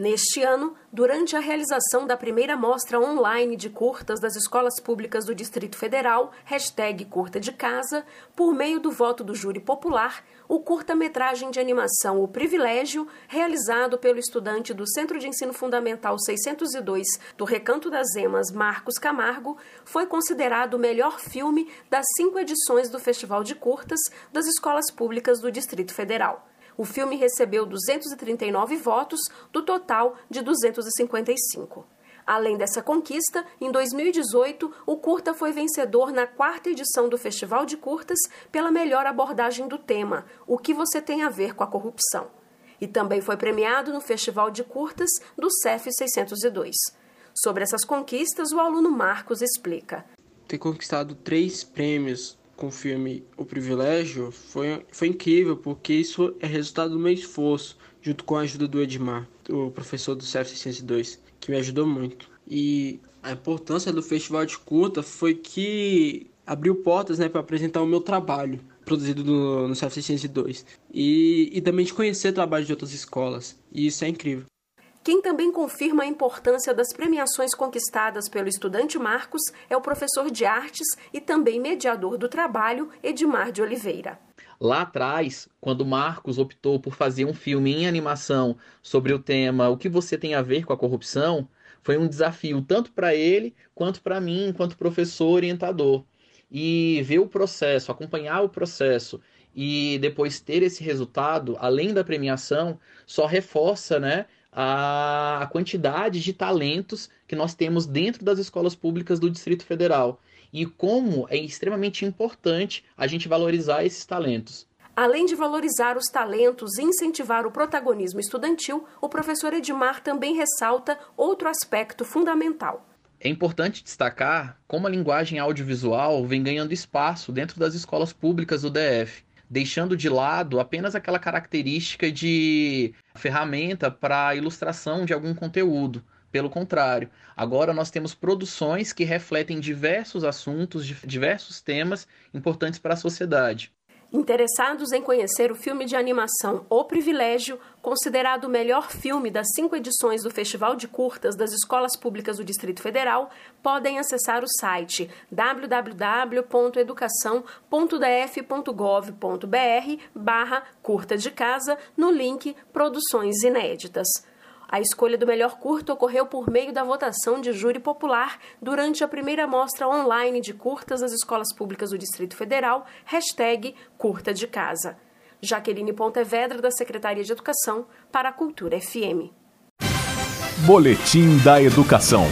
Neste ano, durante a realização da primeira mostra online de curtas das escolas públicas do Distrito Federal, hashtag Curta de Casa, por meio do voto do júri popular, o curta-metragem de animação O Privilégio, realizado pelo estudante do Centro de Ensino Fundamental 602 do Recanto das Emas, Marcos Camargo, foi considerado o melhor filme das cinco edições do Festival de Curtas das escolas públicas do Distrito Federal. O filme recebeu 239 votos, do total de 255. Além dessa conquista, em 2018, o curta foi vencedor na quarta edição do Festival de Curtas pela melhor abordagem do tema, O que você tem a ver com a corrupção. E também foi premiado no Festival de Curtas do CEF 602. Sobre essas conquistas, o aluno Marcos explica. Ter conquistado três prêmios com o filme O Privilégio foi, foi incrível, porque isso é resultado do meu esforço, junto com a ajuda do Edmar, o professor do CEF 602, que me ajudou muito. E a importância do festival de curta foi que abriu portas né, para apresentar o meu trabalho produzido no, no CEF 602 e, e também de conhecer trabalho de outras escolas. E isso é incrível. Quem também confirma a importância das premiações conquistadas pelo estudante Marcos é o professor de artes e também mediador do trabalho, Edmar de Oliveira. Lá atrás, quando Marcos optou por fazer um filme em animação sobre o tema O que você tem a ver com a corrupção, foi um desafio tanto para ele quanto para mim, enquanto professor orientador. E ver o processo, acompanhar o processo e depois ter esse resultado, além da premiação, só reforça, né, a, quantidade de talentos que nós temos dentro das escolas públicas do Distrito Federal e como é extremamente importante a gente valorizar esses talentos. Além de valorizar os talentos e incentivar o protagonismo estudantil, o professor Edmar também ressalta outro aspecto fundamental. É importante destacar como a linguagem audiovisual vem ganhando espaço dentro das escolas públicas do DF deixando de lado apenas aquela característica de ferramenta para ilustração de algum conteúdo. Pelo contrário, agora nós temos produções que refletem diversos assuntos, diversos temas importantes para a sociedade. Interessados em conhecer o filme de animação O Privilégio, considerado o melhor filme das cinco edições do Festival de Curtas das Escolas Públicas do Distrito Federal, podem acessar o site www.educação.df.gov.br barra curta de casa no link Produções Inéditas. A escolha do melhor curto ocorreu por meio da votação de júri popular durante a primeira mostra online de curtas das escolas públicas do Distrito Federal, hashtag Curta de Casa. Jaqueline Pontevedra, da Secretaria de Educação, para a Cultura FM. Boletim da Educação.